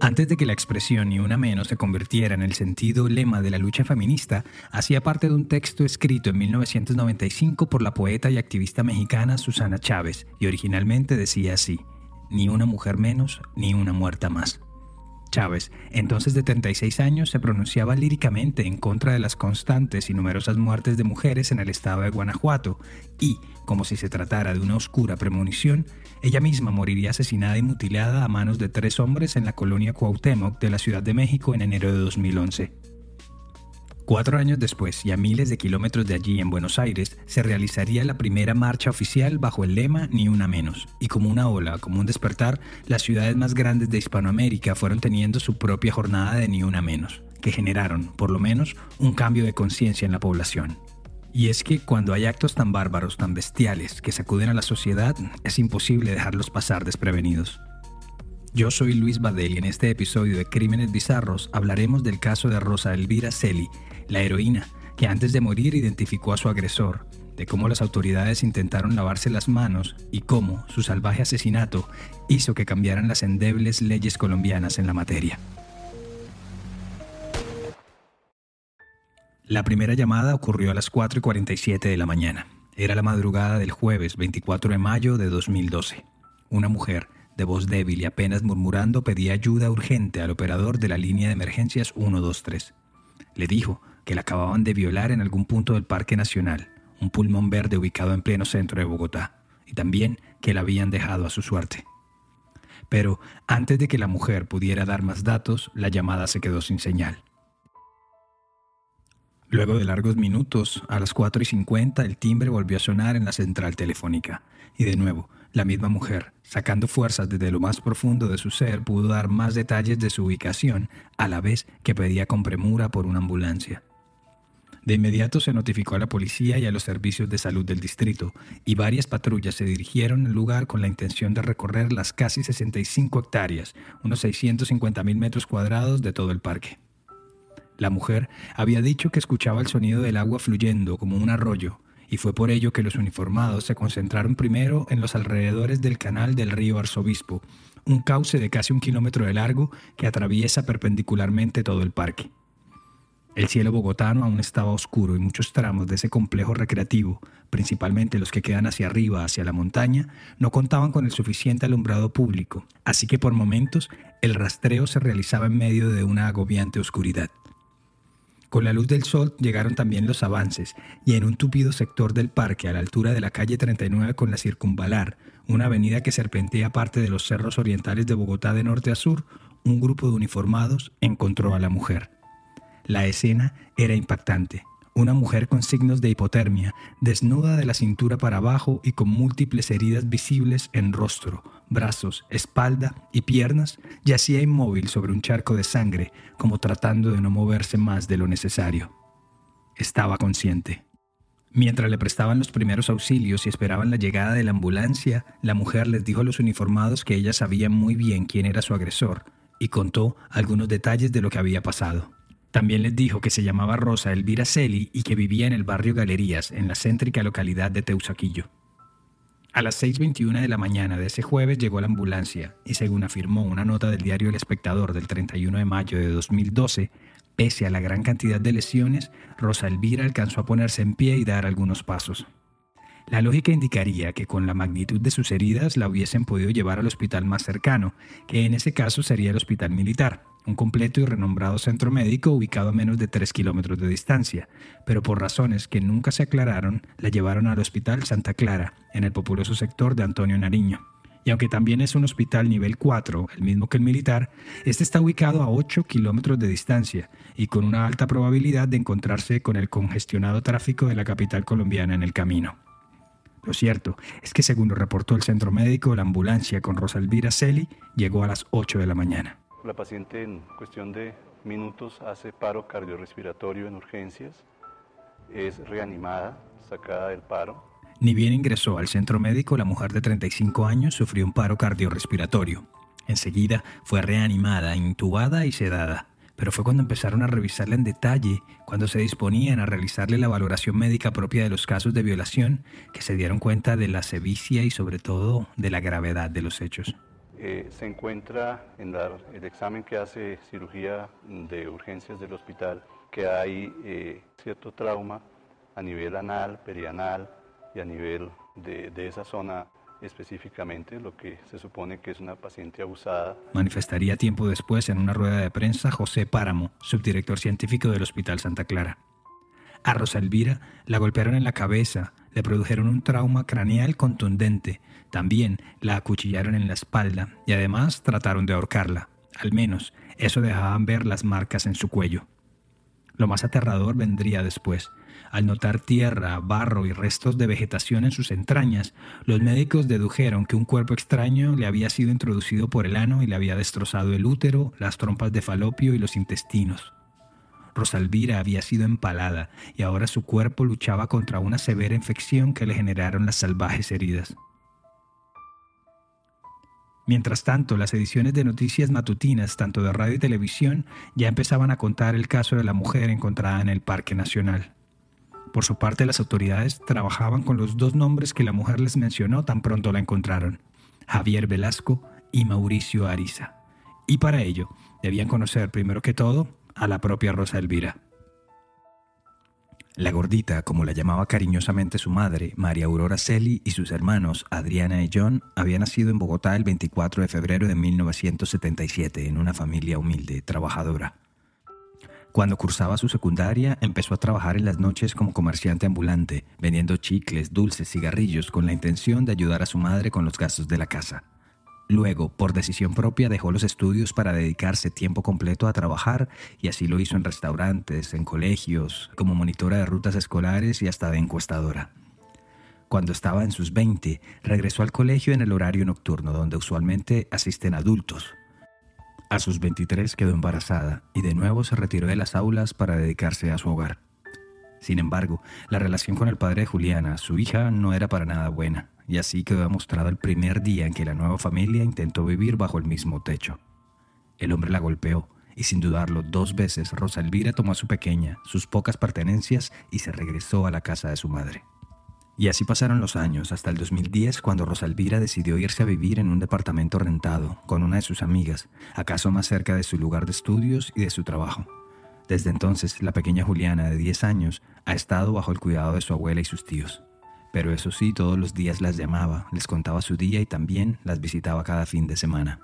Antes de que la expresión ni una menos se convirtiera en el sentido lema de la lucha feminista, hacía parte de un texto escrito en 1995 por la poeta y activista mexicana Susana Chávez, y originalmente decía así, ni una mujer menos, ni una muerta más. Chávez, entonces de 36 años, se pronunciaba líricamente en contra de las constantes y numerosas muertes de mujeres en el estado de Guanajuato y, como si se tratara de una oscura premonición, ella misma moriría asesinada y mutilada a manos de tres hombres en la colonia Cuauhtémoc de la Ciudad de México en enero de 2011. Cuatro años después, y a miles de kilómetros de allí en Buenos Aires, se realizaría la primera marcha oficial bajo el lema Ni una menos. Y como una ola, como un despertar, las ciudades más grandes de Hispanoamérica fueron teniendo su propia jornada de Ni una menos, que generaron, por lo menos, un cambio de conciencia en la población. Y es que cuando hay actos tan bárbaros, tan bestiales, que sacuden a la sociedad, es imposible dejarlos pasar desprevenidos. Yo soy Luis Badel y en este episodio de Crímenes Bizarros hablaremos del caso de Rosa Elvira Celi, la heroína que antes de morir identificó a su agresor, de cómo las autoridades intentaron lavarse las manos y cómo su salvaje asesinato hizo que cambiaran las endebles leyes colombianas en la materia. La primera llamada ocurrió a las 4 y 47 de la mañana. Era la madrugada del jueves 24 de mayo de 2012. Una mujer de voz débil y apenas murmurando, pedía ayuda urgente al operador de la línea de emergencias 123. Le dijo que la acababan de violar en algún punto del Parque Nacional, un pulmón verde ubicado en pleno centro de Bogotá, y también que la habían dejado a su suerte. Pero antes de que la mujer pudiera dar más datos, la llamada se quedó sin señal. Luego de largos minutos, a las 4 y 50, el timbre volvió a sonar en la central telefónica, y de nuevo, la misma mujer, sacando fuerzas desde lo más profundo de su ser, pudo dar más detalles de su ubicación, a la vez que pedía con premura por una ambulancia. De inmediato se notificó a la policía y a los servicios de salud del distrito, y varias patrullas se dirigieron al lugar con la intención de recorrer las casi 65 hectáreas, unos 650 mil metros cuadrados de todo el parque. La mujer había dicho que escuchaba el sonido del agua fluyendo como un arroyo, y fue por ello que los uniformados se concentraron primero en los alrededores del canal del río Arzobispo, un cauce de casi un kilómetro de largo que atraviesa perpendicularmente todo el parque. El cielo bogotano aún estaba oscuro y muchos tramos de ese complejo recreativo, principalmente los que quedan hacia arriba, hacia la montaña, no contaban con el suficiente alumbrado público, así que por momentos el rastreo se realizaba en medio de una agobiante oscuridad. Con la luz del sol llegaron también los avances, y en un tupido sector del parque, a la altura de la calle 39 con la Circunvalar, una avenida que serpentea parte de los cerros orientales de Bogotá de norte a sur, un grupo de uniformados encontró a la mujer. La escena era impactante una mujer con signos de hipotermia, desnuda de la cintura para abajo y con múltiples heridas visibles en rostro, brazos, espalda y piernas, yacía inmóvil sobre un charco de sangre, como tratando de no moverse más de lo necesario. Estaba consciente. Mientras le prestaban los primeros auxilios y esperaban la llegada de la ambulancia, la mujer les dijo a los uniformados que ella sabía muy bien quién era su agresor y contó algunos detalles de lo que había pasado. También les dijo que se llamaba Rosa Elvira Celi y que vivía en el barrio Galerías, en la céntrica localidad de Teusaquillo. A las 6.21 de la mañana de ese jueves llegó la ambulancia y según afirmó una nota del diario El Espectador del 31 de mayo de 2012, pese a la gran cantidad de lesiones, Rosa Elvira alcanzó a ponerse en pie y dar algunos pasos. La lógica indicaría que con la magnitud de sus heridas la hubiesen podido llevar al hospital más cercano, que en ese caso sería el hospital militar, un completo y renombrado centro médico ubicado a menos de 3 kilómetros de distancia, pero por razones que nunca se aclararon, la llevaron al Hospital Santa Clara, en el populoso sector de Antonio Nariño. Y aunque también es un hospital nivel 4, el mismo que el militar, este está ubicado a 8 kilómetros de distancia y con una alta probabilidad de encontrarse con el congestionado tráfico de la capital colombiana en el camino. Lo cierto es que según lo reportó el centro médico, la ambulancia con Rosa Elvira Celi llegó a las 8 de la mañana. La paciente en cuestión de minutos hace paro cardiorrespiratorio en urgencias, es reanimada, sacada del paro. Ni bien ingresó al centro médico, la mujer de 35 años sufrió un paro cardiorrespiratorio. Enseguida fue reanimada, intubada y sedada. Pero fue cuando empezaron a revisarla en detalle, cuando se disponían a realizarle la valoración médica propia de los casos de violación, que se dieron cuenta de la sevicia y sobre todo de la gravedad de los hechos eh, se encuentra en el examen que hace cirugía de urgencias del hospital que hay eh, cierto trauma a nivel anal, perianal y a nivel de, de esa zona específicamente, lo que se supone que es una paciente abusada. Manifestaría tiempo después en una rueda de prensa José Páramo, subdirector científico del Hospital Santa Clara. A Rosa Elvira la golpearon en la cabeza, le produjeron un trauma craneal contundente, también la acuchillaron en la espalda y además trataron de ahorcarla. Al menos eso dejaban ver las marcas en su cuello. Lo más aterrador vendría después. Al notar tierra, barro y restos de vegetación en sus entrañas, los médicos dedujeron que un cuerpo extraño le había sido introducido por el ano y le había destrozado el útero, las trompas de falopio y los intestinos. Rosalvira había sido empalada y ahora su cuerpo luchaba contra una severa infección que le generaron las salvajes heridas. Mientras tanto, las ediciones de noticias matutinas, tanto de radio y televisión, ya empezaban a contar el caso de la mujer encontrada en el Parque Nacional. Por su parte, las autoridades trabajaban con los dos nombres que la mujer les mencionó tan pronto la encontraron, Javier Velasco y Mauricio Ariza. Y para ello, debían conocer primero que todo a la propia Rosa Elvira. La gordita, como la llamaba cariñosamente su madre, María Aurora Celi, y sus hermanos, Adriana y John, había nacido en Bogotá el 24 de febrero de 1977 en una familia humilde, trabajadora. Cuando cursaba su secundaria, empezó a trabajar en las noches como comerciante ambulante, vendiendo chicles, dulces, cigarrillos, con la intención de ayudar a su madre con los gastos de la casa. Luego, por decisión propia, dejó los estudios para dedicarse tiempo completo a trabajar y así lo hizo en restaurantes, en colegios, como monitora de rutas escolares y hasta de encuestadora. Cuando estaba en sus 20, regresó al colegio en el horario nocturno, donde usualmente asisten adultos. A sus 23 quedó embarazada y de nuevo se retiró de las aulas para dedicarse a su hogar. Sin embargo, la relación con el padre de Juliana, su hija, no era para nada buena, y así quedó demostrado el primer día en que la nueva familia intentó vivir bajo el mismo techo. El hombre la golpeó, y sin dudarlo dos veces Rosa Elvira tomó a su pequeña, sus pocas pertenencias y se regresó a la casa de su madre. Y así pasaron los años hasta el 2010 cuando Rosa Elvira decidió irse a vivir en un departamento rentado con una de sus amigas, acaso más cerca de su lugar de estudios y de su trabajo. Desde entonces, la pequeña Juliana, de 10 años, ha estado bajo el cuidado de su abuela y sus tíos. Pero eso sí, todos los días las llamaba, les contaba su día y también las visitaba cada fin de semana.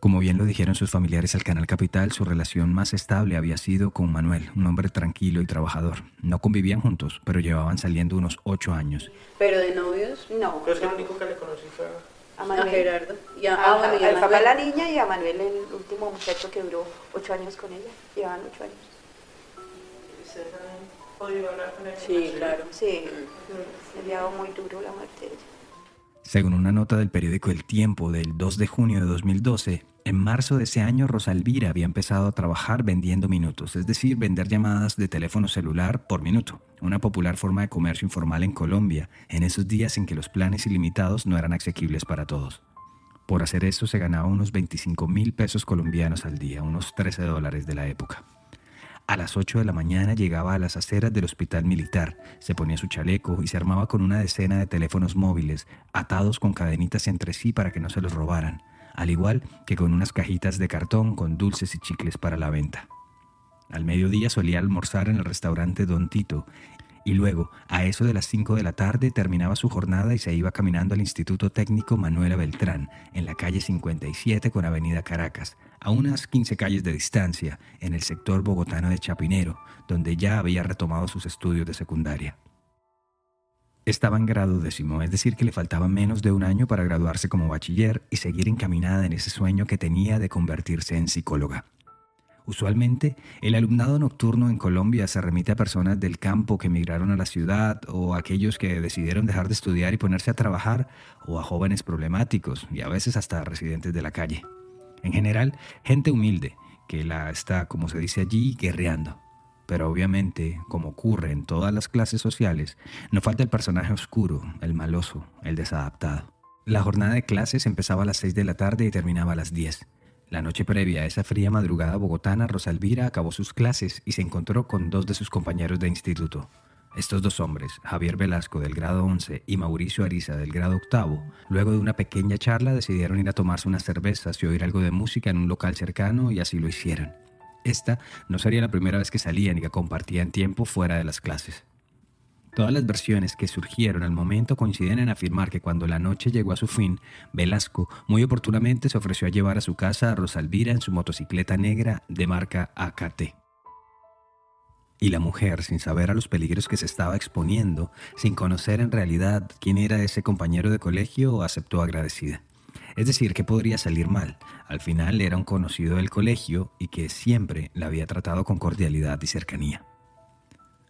Como bien lo dijeron sus familiares al Canal Capital, su relación más estable había sido con Manuel, un hombre tranquilo y trabajador. No convivían juntos, pero llevaban saliendo unos ocho años. Pero de novios, no. Pero es que lo único que le conocí fue a Manuel. A Gerardo. Y a, a, a, a, al papá la niña y a Manuel, el último muchacho que duró ocho años con ella. Llevaban ocho años. ¿Ustedes han podido hablar con él? Sí, claro. Sí, le ha dado muy duro la muerte de ella. Según una nota del periódico El Tiempo del 2 de junio de 2012, en marzo de ese año Rosa Elvira había empezado a trabajar vendiendo minutos, es decir, vender llamadas de teléfono celular por minuto, una popular forma de comercio informal en Colombia, en esos días en que los planes ilimitados no eran asequibles para todos. Por hacer eso se ganaba unos 25 mil pesos colombianos al día, unos 13 dólares de la época. A las 8 de la mañana llegaba a las aceras del hospital militar, se ponía su chaleco y se armaba con una decena de teléfonos móviles, atados con cadenitas entre sí para que no se los robaran, al igual que con unas cajitas de cartón con dulces y chicles para la venta. Al mediodía solía almorzar en el restaurante Don Tito y luego, a eso de las 5 de la tarde, terminaba su jornada y se iba caminando al Instituto Técnico Manuela Beltrán, en la calle 57 con Avenida Caracas, a unas 15 calles de distancia, en el sector bogotano de Chapinero, donde ya había retomado sus estudios de secundaria. Estaba en grado décimo, es decir, que le faltaba menos de un año para graduarse como bachiller y seguir encaminada en ese sueño que tenía de convertirse en psicóloga. Usualmente, el alumnado nocturno en Colombia se remite a personas del campo que emigraron a la ciudad o a aquellos que decidieron dejar de estudiar y ponerse a trabajar o a jóvenes problemáticos y a veces hasta residentes de la calle. En general, gente humilde que la está, como se dice allí, guerreando. Pero obviamente, como ocurre en todas las clases sociales, no falta el personaje oscuro, el maloso, el desadaptado. La jornada de clases empezaba a las 6 de la tarde y terminaba a las 10. La noche previa a esa fría madrugada bogotana, Rosalvira acabó sus clases y se encontró con dos de sus compañeros de instituto. Estos dos hombres, Javier Velasco del grado 11 y Mauricio Ariza del grado octavo, luego de una pequeña charla decidieron ir a tomarse unas cervezas y oír algo de música en un local cercano y así lo hicieron. Esta no sería la primera vez que salían y que compartían tiempo fuera de las clases. Todas las versiones que surgieron al momento coinciden en afirmar que cuando la noche llegó a su fin, Velasco muy oportunamente se ofreció a llevar a su casa a Rosalvira en su motocicleta negra de marca AKT. Y la mujer, sin saber a los peligros que se estaba exponiendo, sin conocer en realidad quién era ese compañero de colegio, aceptó agradecida. Es decir, que podría salir mal. Al final era un conocido del colegio y que siempre la había tratado con cordialidad y cercanía.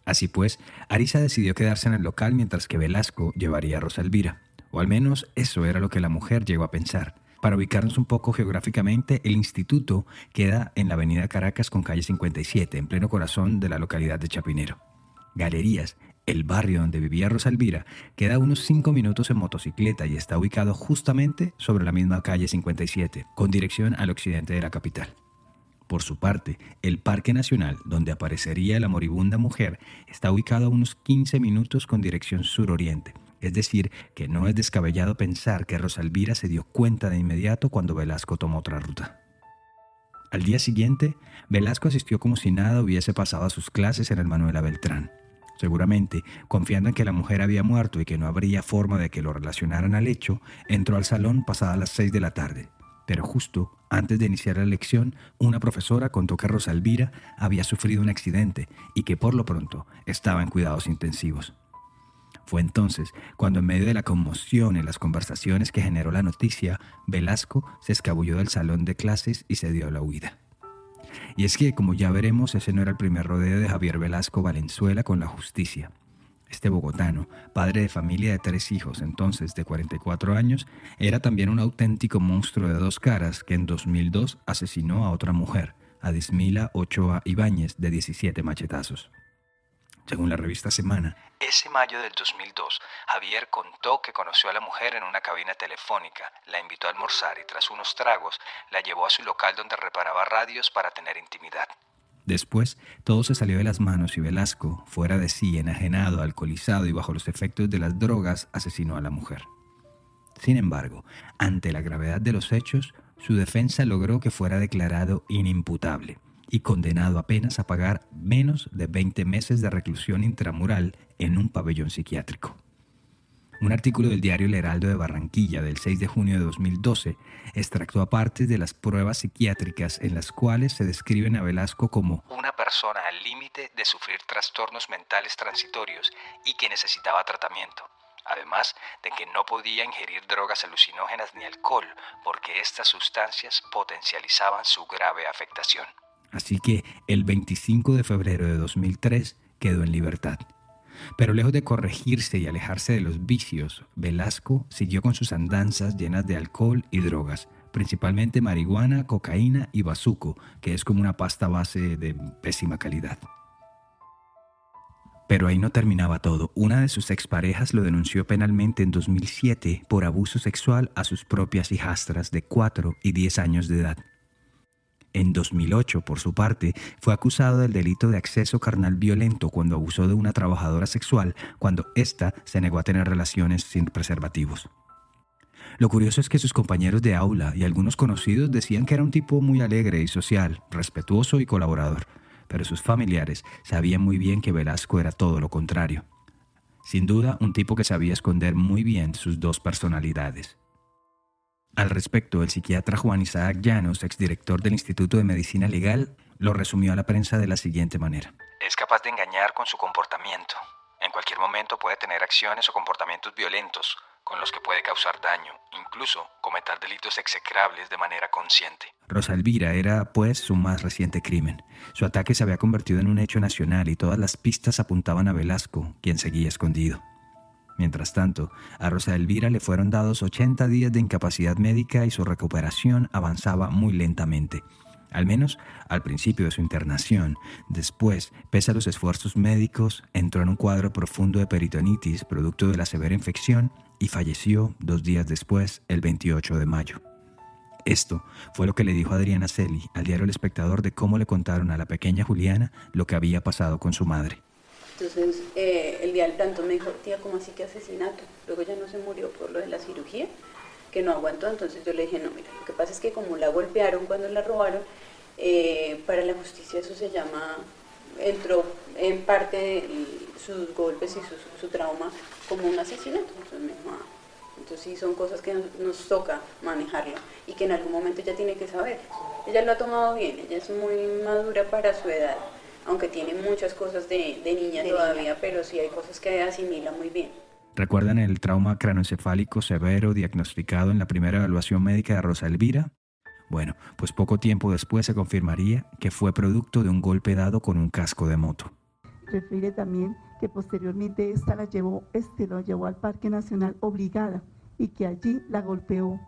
Así pues, Arisa decidió quedarse en el local mientras que Velasco llevaría a Rosa Elvira. O al menos eso era lo que la mujer llegó a pensar. Para ubicarnos un poco geográficamente, el instituto queda en la avenida Caracas con calle 57, en pleno corazón de la localidad de Chapinero. Galerías, el barrio donde vivía Rosa Elvira, queda unos 5 minutos en motocicleta y está ubicado justamente sobre la misma calle 57, con dirección al occidente de la capital. Por su parte, el Parque Nacional, donde aparecería la moribunda mujer, está ubicado a unos 15 minutos con dirección suroriente, es decir, que no es descabellado pensar que Rosalvira se dio cuenta de inmediato cuando Velasco tomó otra ruta. Al día siguiente, Velasco asistió como si nada hubiese pasado a sus clases en el Manuela Beltrán. Seguramente, confiando en que la mujer había muerto y que no habría forma de que lo relacionaran al hecho, entró al salón pasada las seis de la tarde. Pero justo antes de iniciar la lección, una profesora contó que Rosalvira había sufrido un accidente y que por lo pronto estaba en cuidados intensivos. Fue entonces cuando en medio de la conmoción y las conversaciones que generó la noticia, Velasco se escabulló del salón de clases y se dio a la huida. Y es que, como ya veremos, ese no era el primer rodeo de Javier Velasco Valenzuela con la justicia. Este bogotano, padre de familia de tres hijos, entonces de 44 años, era también un auténtico monstruo de dos caras que en 2002 asesinó a otra mujer, a Dismila Ochoa Ibáñez, de 17 machetazos. Según la revista Semana, ese mayo del 2002, Javier contó que conoció a la mujer en una cabina telefónica, la invitó a almorzar y tras unos tragos la llevó a su local donde reparaba radios para tener intimidad. Después, todo se salió de las manos y Velasco, fuera de sí, enajenado, alcoholizado y bajo los efectos de las drogas, asesinó a la mujer. Sin embargo, ante la gravedad de los hechos, su defensa logró que fuera declarado inimputable y condenado apenas a pagar menos de 20 meses de reclusión intramural en un pabellón psiquiátrico. Un artículo del diario El Heraldo de Barranquilla del 6 de junio de 2012 extractó aparte de las pruebas psiquiátricas en las cuales se describen a Velasco como una persona al límite de sufrir trastornos mentales transitorios y que necesitaba tratamiento, además de que no podía ingerir drogas alucinógenas ni alcohol porque estas sustancias potencializaban su grave afectación. Así que el 25 de febrero de 2003 quedó en libertad. Pero lejos de corregirse y alejarse de los vicios, Velasco siguió con sus andanzas llenas de alcohol y drogas, principalmente marihuana, cocaína y bazuco, que es como una pasta base de pésima calidad. Pero ahí no terminaba todo. Una de sus exparejas lo denunció penalmente en 2007 por abuso sexual a sus propias hijastras de 4 y 10 años de edad. En 2008, por su parte, fue acusado del delito de acceso carnal violento cuando abusó de una trabajadora sexual cuando ésta se negó a tener relaciones sin preservativos. Lo curioso es que sus compañeros de aula y algunos conocidos decían que era un tipo muy alegre y social, respetuoso y colaborador, pero sus familiares sabían muy bien que Velasco era todo lo contrario. Sin duda, un tipo que sabía esconder muy bien sus dos personalidades. Al respecto, el psiquiatra Juan Isaac Llanos, exdirector del Instituto de Medicina Legal, lo resumió a la prensa de la siguiente manera. Es capaz de engañar con su comportamiento. En cualquier momento puede tener acciones o comportamientos violentos con los que puede causar daño, incluso cometer delitos execrables de manera consciente. Rosa Elvira era, pues, su más reciente crimen. Su ataque se había convertido en un hecho nacional y todas las pistas apuntaban a Velasco, quien seguía escondido. Mientras tanto, a Rosa Elvira le fueron dados 80 días de incapacidad médica y su recuperación avanzaba muy lentamente. Al menos al principio de su internación. Después, pese a los esfuerzos médicos, entró en un cuadro profundo de peritonitis producto de la severa infección y falleció dos días después, el 28 de mayo. Esto fue lo que le dijo Adriana Celi al diario El Espectador de cómo le contaron a la pequeña Juliana lo que había pasado con su madre. Entonces, eh, el día del plantón me dijo, tía, ¿cómo así que asesinato? Luego ya no se murió por lo de la cirugía, que no aguantó. Entonces yo le dije, no, mira, lo que pasa es que como la golpearon cuando la robaron, eh, para la justicia eso se llama, entró en parte sus golpes y su, su, trauma como un asesinato. Entonces me dijo, ah, entonces sí son cosas que nos, toca manejarla y que en algún momento ella tiene que saber. Ella lo ha tomado bien, ella es muy madura para su edad aunque tiene muchas cosas de, niña todavía, pero sí hay cosas que asimila muy bien. ¿Recuerdan el trauma cranoencefálico severo diagnosticado en la primera evaluación médica de Rosa Elvira? Bueno, pues poco tiempo después se confirmaría que fue producto de un golpe dado con un casco de moto. Refiere también que posteriormente esta la llevó, este lo llevó al Parque Nacional obligada y que allí la golpeó,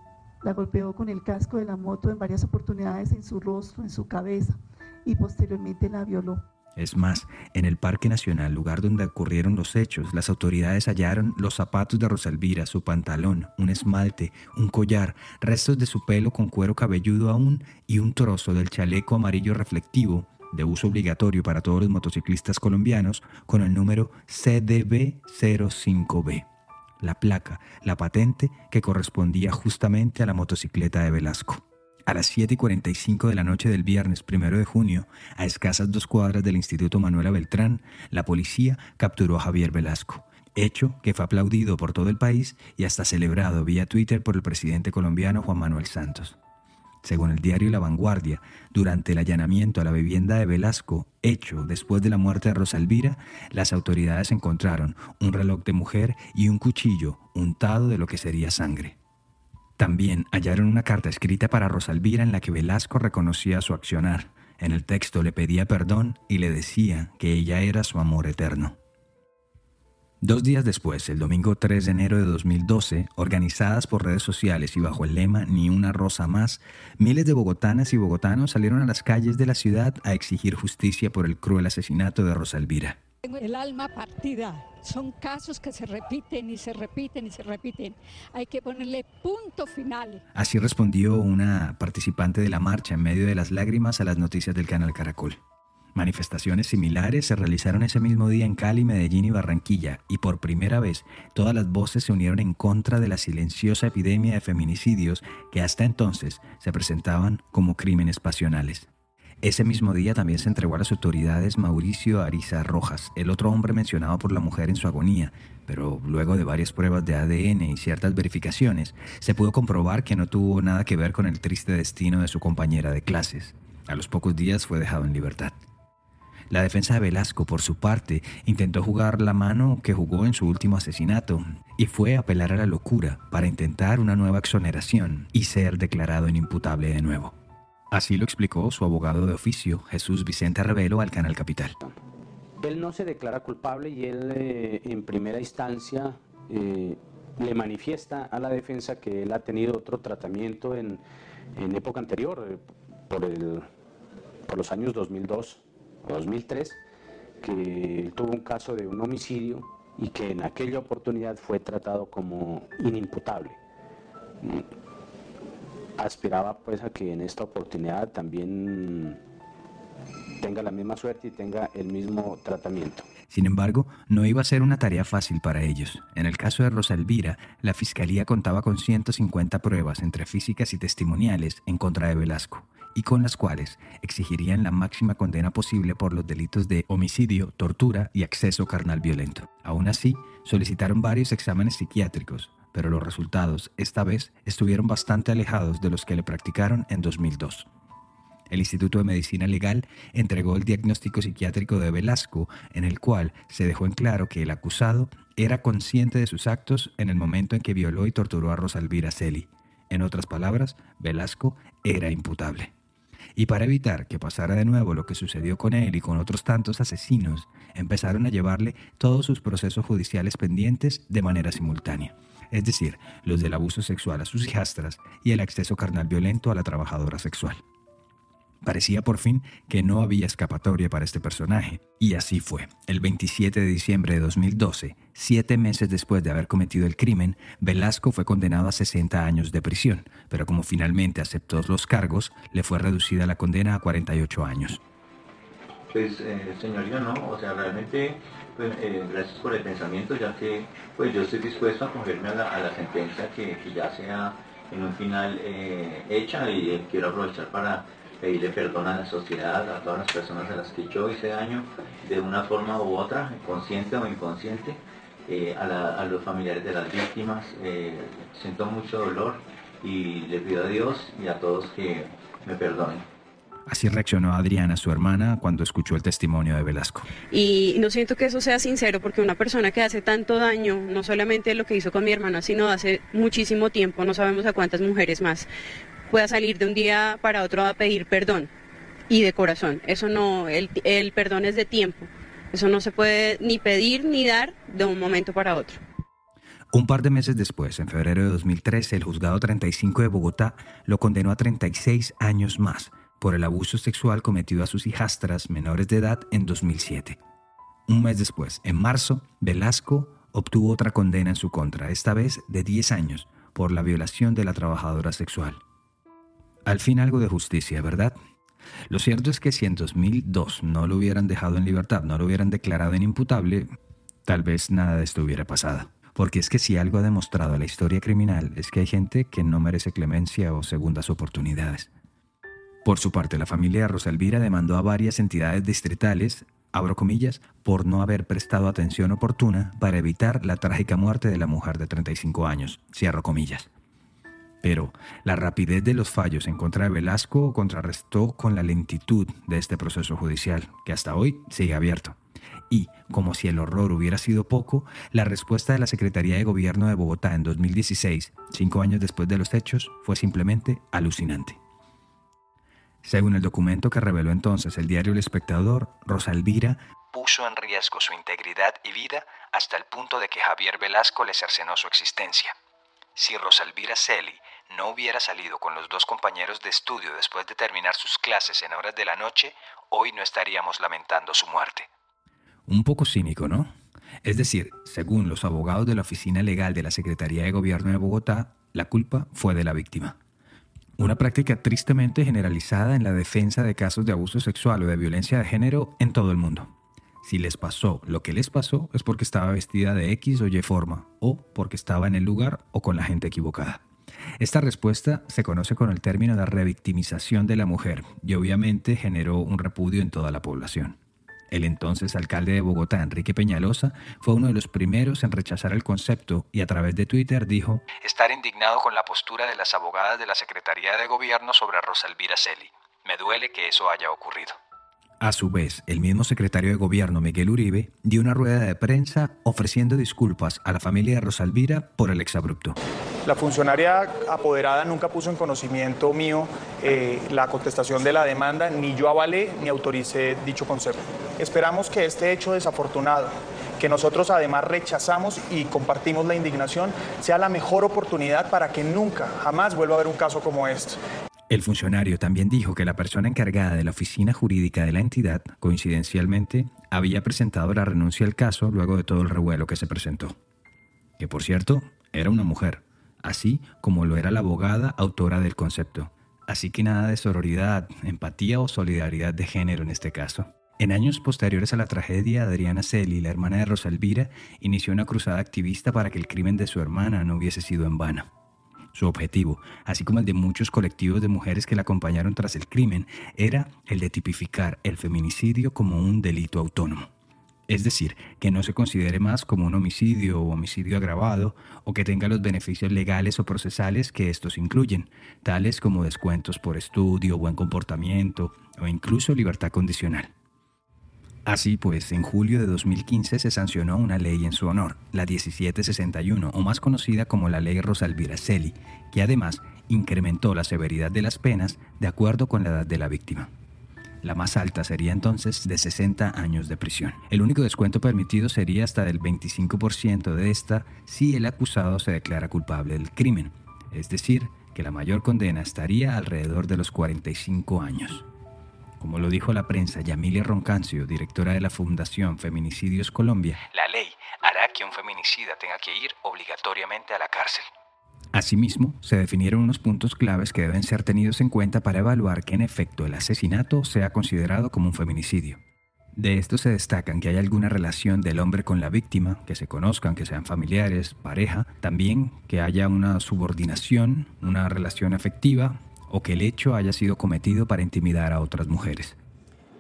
la golpeó con el casco de la moto en varias oportunidades en su rostro, en su cabeza y posteriormente la violó. Es más, en el Parque Nacional, lugar donde ocurrieron los hechos, las autoridades hallaron los zapatos de Rosalvira, su pantalón, un esmalte, un collar, restos de su pelo con cuero cabelludo aún y un trozo del chaleco amarillo reflectivo de uso obligatorio para todos los motociclistas colombianos con el número CDB05B. La placa, la patente que correspondía justamente a la motocicleta de Velasco. A las 7 y 45 de la noche del viernes 1 de junio, a escasas dos cuadras del Instituto Manuela Beltrán, la policía capturó a Javier Velasco, hecho que fue aplaudido por todo el país y hasta celebrado vía Twitter por el presidente colombiano Juan Manuel Santos. Según el diario La Vanguardia, durante el allanamiento a la vivienda de Velasco, hecho después de la muerte de Rosa Elvira, las autoridades encontraron un reloj de mujer y un cuchillo untado de lo que sería sangre. También hallaron una carta escrita para Rosalvira en la que Velasco reconocía su accionar. En el texto le pedía perdón y le decía que ella era su amor eterno. Dos días después, el domingo 3 de enero de 2012, organizadas por redes sociales y bajo el lema Ni una rosa más, miles de bogotanas y bogotanos salieron a las calles de la ciudad a exigir justicia por el cruel asesinato de Rosa Elvira. Tengo el alma partida. Son casos que se repiten y se repiten y se repiten. Hay que ponerle punto final. Así respondió una participante de la marcha en medio de las lágrimas a las noticias del canal Caracol. Manifestaciones similares se realizaron ese mismo día en Cali, Medellín y Barranquilla, y por primera vez todas las voces se unieron en contra de la silenciosa epidemia de feminicidios que hasta entonces se presentaban como crímenes pasionales. Ese mismo día también se entregó a las autoridades Mauricio Ariza Rojas, el otro hombre mencionado por la mujer en su agonía, pero luego de varias pruebas de ADN y ciertas verificaciones, se pudo comprobar que no tuvo nada que ver con el triste destino de su compañera de clases. A los pocos días fue dejado en libertad. La defensa de Velasco, por su parte, intentó jugar la mano que jugó en su último asesinato y fue apelar a la locura para intentar una nueva exoneración y ser declarado inimputable de nuevo. Así lo explicó su abogado de oficio, Jesús Vicente Revelo, al Canal Capital. Él no se declara culpable y él eh, en primera instancia eh, le manifiesta a la defensa que él ha tenido otro tratamiento en, época anterior, eh, por, por los años 2002 o 2003, que tuvo un caso de un homicidio y que en aquella oportunidad fue tratado como inimputable aspiraba pues a que en esta oportunidad también tenga la misma suerte y tenga el mismo tratamiento. Sin embargo, no iba a ser una tarea fácil para ellos. En el caso de Rosa Elvira, la fiscalía contaba con 150 pruebas entre físicas y testimoniales en contra de Velasco, y con las cuales exigirían la máxima condena posible por los delitos de homicidio, tortura y acceso carnal violento. Aún así, solicitaron varios exámenes psiquiátricos, pero los resultados esta vez estuvieron bastante alejados de los que le practicaron en 2002. El Instituto de Medicina Legal entregó el diagnóstico psiquiátrico de Velasco, en el cual se dejó en claro que el acusado era consciente de sus actos en el momento en que violó y torturó a Rosalvira Celi. En otras palabras, Velasco era imputable. Y para evitar que pasara de nuevo lo que sucedió con él y con otros tantos asesinos, empezaron a llevarle todos sus procesos judiciales pendientes de manera simultánea es decir, los del abuso sexual a sus hijastras y el acceso carnal violento a la trabajadora sexual. Parecía por fin que no había escapatoria para este personaje, y así fue. El 27 de diciembre de 2012, siete meses después de haber cometido el crimen, Velasco fue condenado a 60 años de prisión, pero como finalmente aceptó los cargos, le fue reducida la condena a 48 años. Pues, eh, señoría, no, o sea, realmente, pues, eh, gracias por el pensamiento, ya que pues yo estoy dispuesto a acogerme a la, sentencia que, ya sea en un final eh, hecha y quiero aprovechar para pedirle perdón a la sociedad, a todas las personas a las que yo hice daño de una forma u otra, consciente o inconsciente, a, a, los familiares de las víctimas. siento mucho dolor y le pido a Dios y a todos que me perdonen. Así reaccionó Adriana, su hermana, cuando escuchó el testimonio de Velasco. Y no siento que eso sea sincero, porque una persona que hace tanto daño, no solamente lo que hizo con mi hermana, sino hace muchísimo tiempo, no sabemos a cuántas mujeres más, pueda salir de un día para otro a pedir perdón y de corazón. Eso no, el, el perdón es de tiempo. Eso no se puede ni pedir ni dar de un momento para otro. Un par de meses después, en febrero de 2013, el juzgado 35 de Bogotá lo condenó a 36 años más por el abuso sexual cometido a sus hijastras menores de edad en 2007. Un mes después, en marzo, Velasco obtuvo otra condena en su contra, esta vez de 10 años, por la violación de la trabajadora sexual. Al fin algo de justicia, ¿verdad? Lo cierto es que si en 2002 no lo hubieran dejado en libertad, no lo hubieran declarado inimputable, tal vez nada de esto hubiera pasado. Porque es que si algo ha demostrado la historia criminal es que hay gente que no merece clemencia o segundas oportunidades. Por su parte, la familia de Rosalvira demandó a varias entidades distritales, abro comillas, por no haber prestado atención oportuna para evitar la trágica muerte de la mujer de 35 años, cierro comillas. Pero la rapidez de los fallos en contra de Velasco contrarrestó con la lentitud de este proceso judicial, que hasta hoy sigue abierto. Y, como si el horror hubiera sido poco, la respuesta de la Secretaría de Gobierno de Bogotá en 2016, cinco años después de los hechos, fue simplemente alucinante. Según el documento que reveló entonces el diario El Espectador, Rosa Elvira puso en riesgo su integridad y vida hasta el punto de que Javier Velasco le cercenó su existencia. Si Rosa Elvira Celi no hubiera salido con los dos compañeros de estudio después de terminar sus clases en horas de la noche, hoy no estaríamos lamentando su muerte. Un poco cínico, ¿no? Es decir, según los abogados de la Oficina Legal de la Secretaría de Gobierno de Bogotá, la culpa fue de la víctima. Una práctica tristemente generalizada en la defensa de casos de abuso sexual o de violencia de género en todo el mundo. Si les pasó lo que les pasó es porque estaba vestida de X o Y forma, o porque estaba en el lugar o con la gente equivocada. Esta respuesta se conoce con el término de revictimización de la mujer y obviamente generó un repudio en toda la población. El entonces alcalde de Bogotá, Enrique Peñalosa, fue uno de los primeros en rechazar el concepto y a través de Twitter dijo estar indignado con la postura de las abogadas de la Secretaría de Gobierno sobre Rosa Elvira Celi. Me duele que eso haya ocurrido. A su vez, el mismo secretario de Gobierno, Miguel Uribe, dio una rueda de prensa ofreciendo disculpas a la familia de Rosalvira por el exabrupto. La funcionaria apoderada nunca puso en conocimiento mío eh, la contestación de la demanda, ni yo avalé ni autoricé dicho concepto. Esperamos que este hecho desafortunado, que nosotros además rechazamos y compartimos la indignación, sea la mejor oportunidad para que nunca, jamás vuelva a haber un caso como este. El funcionario también dijo que la persona encargada de la oficina jurídica de la entidad, coincidencialmente, había presentado la renuncia al caso luego de todo el revuelo que se presentó. Que por cierto, era una mujer así como lo era la abogada autora del concepto. Así que nada de sororidad, empatía o solidaridad de género en este caso. En años posteriores a la tragedia, Adriana Celi, la hermana de Rosa Elvira, inició una cruzada activista para que el crimen de su hermana no hubiese sido en vano. Su objetivo, así como el de muchos colectivos de mujeres que la acompañaron tras el crimen, era el de tipificar el feminicidio como un delito autónomo es decir, que no se considere más como un homicidio o homicidio agravado o que tenga los beneficios legales o procesales que estos incluyen, tales como descuentos por estudio, buen comportamiento o incluso libertad condicional. Así pues, en julio de 2015 se sancionó una ley en su honor, la 1761, o más conocida como la Ley Rosalvira Celi, que además incrementó la severidad de las penas de acuerdo con la edad de la víctima. La más alta sería entonces de 60 años de prisión. El único descuento permitido sería hasta del 25% de esta si el acusado se declara culpable del crimen, es decir, que la mayor condena estaría alrededor de los 45 años. Como lo dijo la prensa Yamilia Roncancio, directora de la Fundación Feminicidios Colombia, la ley hará que un feminicida tenga que ir obligatoriamente a la cárcel. Asimismo, se definieron unos puntos claves que deben ser tenidos en cuenta para evaluar que en efecto el asesinato sea considerado como un feminicidio. De esto se destacan que hay alguna relación del hombre con la víctima, que se conozcan, que sean familiares, pareja, también que haya una subordinación, una relación afectiva o que el hecho haya sido cometido para intimidar a otras mujeres.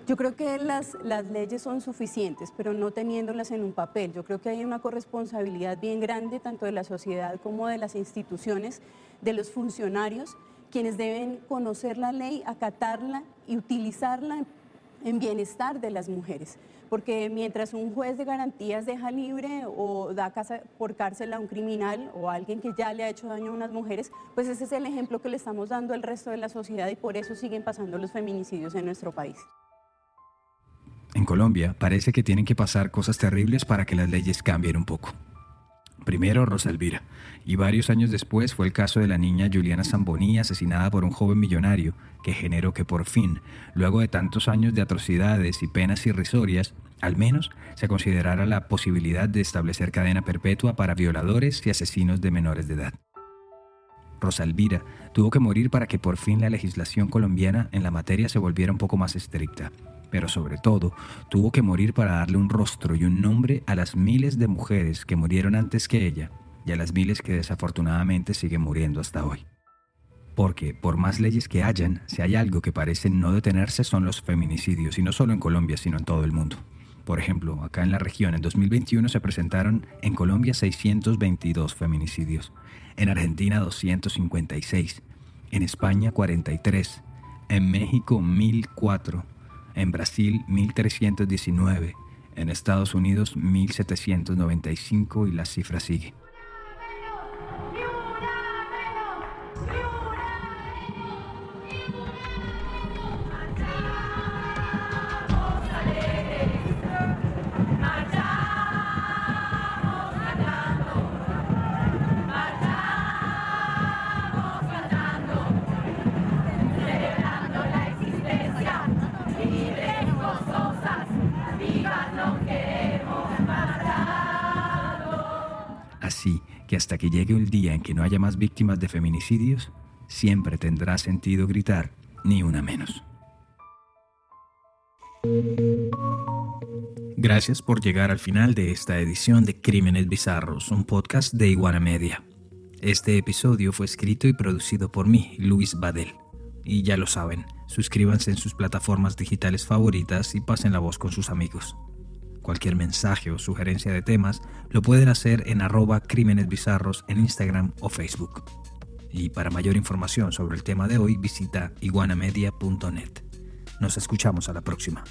Yo creo que las, las leyes son suficientes, pero no teniéndolas en un papel. Yo creo que hay una corresponsabilidad bien grande tanto de la sociedad como de las instituciones, de los funcionarios, quienes deben conocer la ley, acatarla y utilizarla en bienestar de las mujeres. Porque mientras un juez de garantías deja libre o da casa por cárcel a un criminal o a alguien que ya le ha hecho daño a unas mujeres, pues ese es el ejemplo que le estamos dando al resto de la sociedad y por eso siguen pasando los feminicidios en nuestro país. En Colombia parece que tienen que pasar cosas terribles para que las leyes cambien un poco. Primero Rosa Elvira, y varios años después fue el caso de la niña Juliana Zamboni asesinada por un joven millonario que generó que por fin, luego de tantos años de atrocidades y penas irrisorias, al menos se considerara la posibilidad de establecer cadena perpetua para violadores y asesinos de menores de edad. Rosa Elvira tuvo que morir para que por fin la legislación colombiana en la materia se volviera un poco más estricta pero sobre todo tuvo que morir para darle un rostro y un nombre a las miles de mujeres que murieron antes que ella y a las miles que desafortunadamente siguen muriendo hasta hoy. Porque, por más leyes que hayan, si hay algo que parece no detenerse son los feminicidios, y no solo en Colombia, sino en todo el mundo. Por ejemplo, acá en la región, en 2021 se presentaron en Colombia 622 feminicidios, en Argentina 256, en España 43, en México 1004, en Brasil 1319, en Estados Unidos 1795 y la cifra sigue. Así que hasta que llegue el día en que no haya más víctimas de feminicidios, siempre tendrá sentido gritar, ni una menos. Gracias por llegar al final de esta edición de Crímenes Bizarros, un podcast de Iguana Media. Este episodio fue escrito y producido por mí, Luis Badel. Y ya lo saben, suscríbanse en sus plataformas digitales favoritas y pasen la voz con sus amigos. Cualquier mensaje o sugerencia de temas lo pueden hacer en arroba crímenes bizarros en Instagram o Facebook. Y para mayor información sobre el tema de hoy visita iguanamedia.net. Nos escuchamos a la próxima.